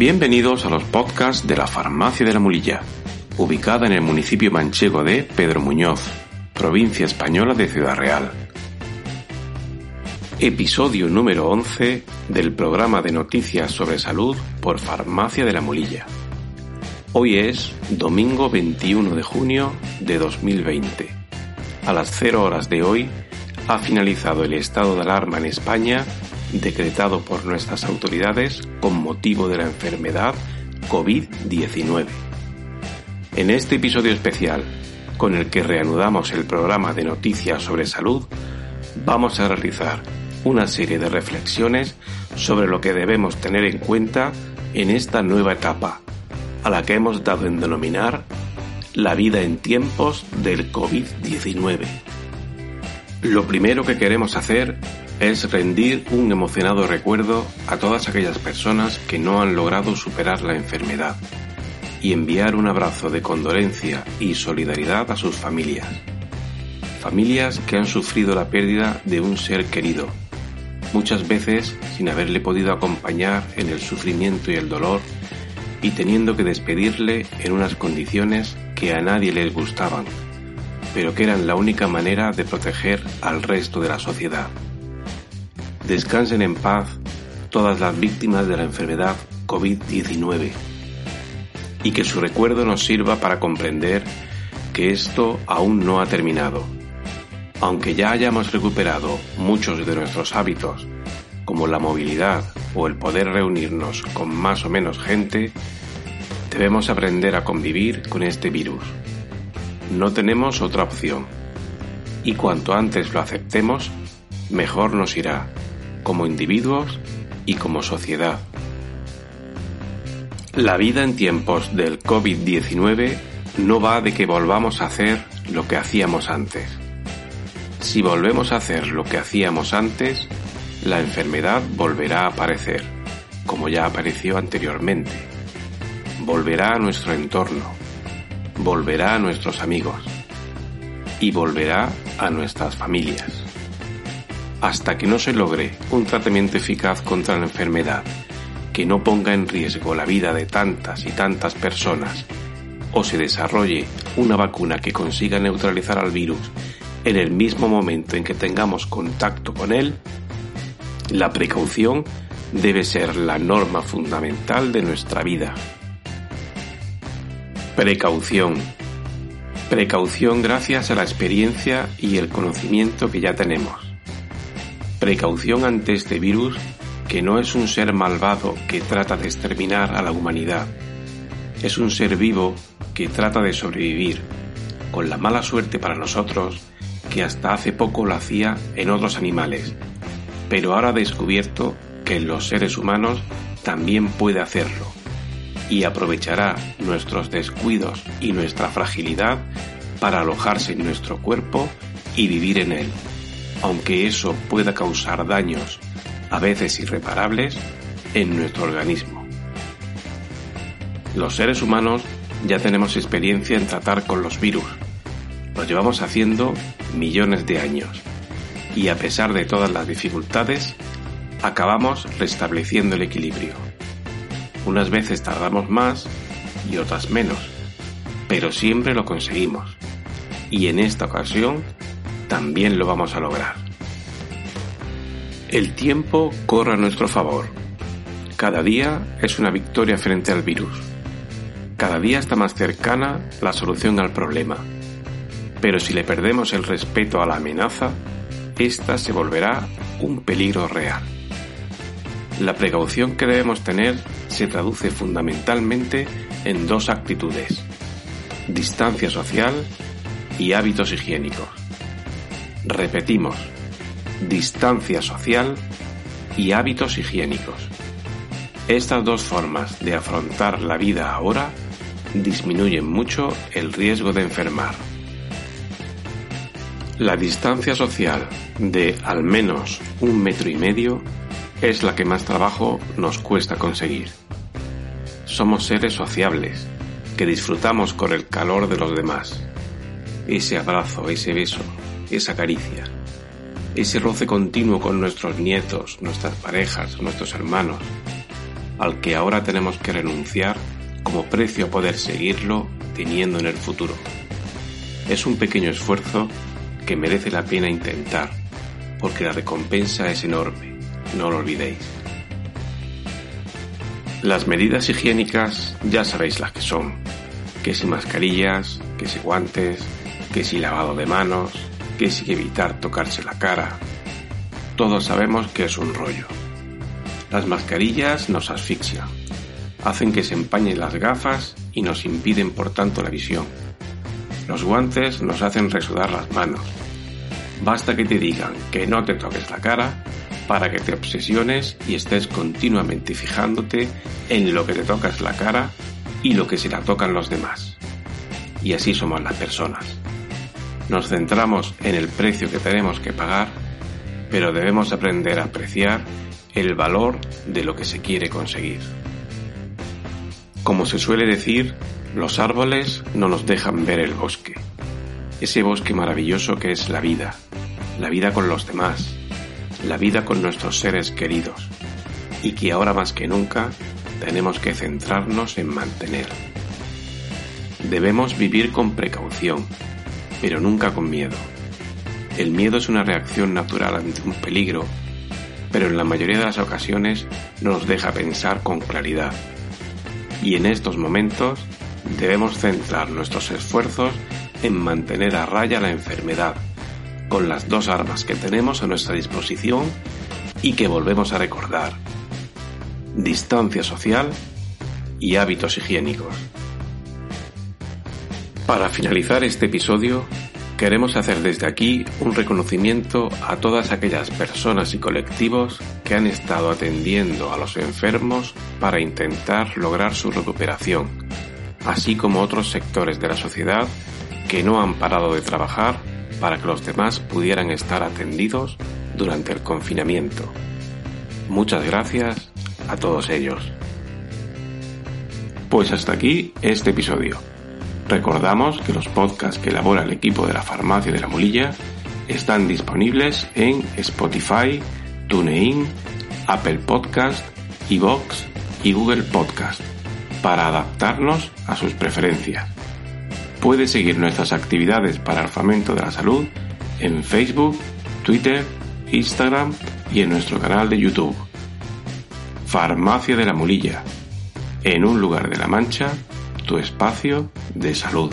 Bienvenidos a los podcasts de la Farmacia de la Mulilla, ubicada en el municipio manchego de Pedro Muñoz, provincia española de Ciudad Real. Episodio número 11 del programa de noticias sobre salud por Farmacia de la Mulilla. Hoy es domingo 21 de junio de 2020. A las 0 horas de hoy ha finalizado el estado de alarma en España decretado por nuestras autoridades con motivo de la enfermedad COVID-19. En este episodio especial, con el que reanudamos el programa de noticias sobre salud, vamos a realizar una serie de reflexiones sobre lo que debemos tener en cuenta en esta nueva etapa, a la que hemos dado en denominar la vida en tiempos del COVID-19. Lo primero que queremos hacer es rendir un emocionado recuerdo a todas aquellas personas que no han logrado superar la enfermedad y enviar un abrazo de condolencia y solidaridad a sus familias. Familias que han sufrido la pérdida de un ser querido, muchas veces sin haberle podido acompañar en el sufrimiento y el dolor y teniendo que despedirle en unas condiciones que a nadie les gustaban, pero que eran la única manera de proteger al resto de la sociedad descansen en paz todas las víctimas de la enfermedad COVID-19 y que su recuerdo nos sirva para comprender que esto aún no ha terminado. Aunque ya hayamos recuperado muchos de nuestros hábitos, como la movilidad o el poder reunirnos con más o menos gente, debemos aprender a convivir con este virus. No tenemos otra opción. Y cuanto antes lo aceptemos, mejor nos irá como individuos y como sociedad. La vida en tiempos del COVID-19 no va de que volvamos a hacer lo que hacíamos antes. Si volvemos a hacer lo que hacíamos antes, la enfermedad volverá a aparecer, como ya apareció anteriormente. Volverá a nuestro entorno, volverá a nuestros amigos y volverá a nuestras familias hasta que no se logre un tratamiento eficaz contra la enfermedad que no ponga en riesgo la vida de tantas y tantas personas o se desarrolle una vacuna que consiga neutralizar al virus en el mismo momento en que tengamos contacto con él, la precaución debe ser la norma fundamental de nuestra vida. Precaución. Precaución gracias a la experiencia y el conocimiento que ya tenemos. Precaución ante este virus que no es un ser malvado que trata de exterminar a la humanidad. Es un ser vivo que trata de sobrevivir, con la mala suerte para nosotros que hasta hace poco lo hacía en otros animales, pero ahora ha descubierto que en los seres humanos también puede hacerlo y aprovechará nuestros descuidos y nuestra fragilidad para alojarse en nuestro cuerpo y vivir en él aunque eso pueda causar daños, a veces irreparables, en nuestro organismo. Los seres humanos ya tenemos experiencia en tratar con los virus. Lo llevamos haciendo millones de años y a pesar de todas las dificultades, acabamos restableciendo el equilibrio. Unas veces tardamos más y otras menos, pero siempre lo conseguimos. Y en esta ocasión también lo vamos a lograr. El tiempo corre a nuestro favor. Cada día es una victoria frente al virus. Cada día está más cercana la solución al problema. Pero si le perdemos el respeto a la amenaza, esta se volverá un peligro real. La precaución que debemos tener se traduce fundamentalmente en dos actitudes, distancia social y hábitos higiénicos. Repetimos, distancia social y hábitos higiénicos. Estas dos formas de afrontar la vida ahora disminuyen mucho el riesgo de enfermar. La distancia social de al menos un metro y medio es la que más trabajo nos cuesta conseguir. Somos seres sociables, que disfrutamos con el calor de los demás. Ese abrazo, ese beso, esa caricia, ese roce continuo con nuestros nietos, nuestras parejas, nuestros hermanos. al que ahora tenemos que renunciar como precio a poder seguirlo teniendo en el futuro. Es un pequeño esfuerzo que merece la pena intentar, porque la recompensa es enorme, no lo olvidéis. Las medidas higiénicas ya sabéis las que son, que si mascarillas, que si guantes, que si lavado de manos, que si evitar tocarse la cara. Todos sabemos que es un rollo. Las mascarillas nos asfixian, hacen que se empañen las gafas y nos impiden por tanto la visión. Los guantes nos hacen resudar las manos. Basta que te digan que no te toques la cara para que te obsesiones y estés continuamente fijándote en lo que te tocas la cara y lo que se la tocan los demás. Y así somos las personas. Nos centramos en el precio que tenemos que pagar, pero debemos aprender a apreciar el valor de lo que se quiere conseguir. Como se suele decir, los árboles no nos dejan ver el bosque, ese bosque maravilloso que es la vida, la vida con los demás, la vida con nuestros seres queridos, y que ahora más que nunca tenemos que centrarnos en mantener. Debemos vivir con precaución, pero nunca con miedo. El miedo es una reacción natural ante un peligro, pero en la mayoría de las ocasiones no nos deja pensar con claridad. Y en estos momentos debemos centrar nuestros esfuerzos en mantener a raya la enfermedad, con las dos armas que tenemos a nuestra disposición y que volvemos a recordar. Distancia social y hábitos higiénicos. Para finalizar este episodio, queremos hacer desde aquí un reconocimiento a todas aquellas personas y colectivos que han estado atendiendo a los enfermos para intentar lograr su recuperación, así como otros sectores de la sociedad que no han parado de trabajar para que los demás pudieran estar atendidos durante el confinamiento. Muchas gracias a todos ellos. Pues hasta aquí este episodio. Recordamos que los podcasts que elabora el equipo de la Farmacia de la Molilla están disponibles en Spotify, TuneIn, Apple Podcast, iVoox y Google Podcast para adaptarnos a sus preferencias. Puede seguir nuestras actividades para el fomento de la salud en Facebook, Twitter, Instagram y en nuestro canal de YouTube. Farmacia de la Molilla, en un lugar de la Mancha tu espacio de salud.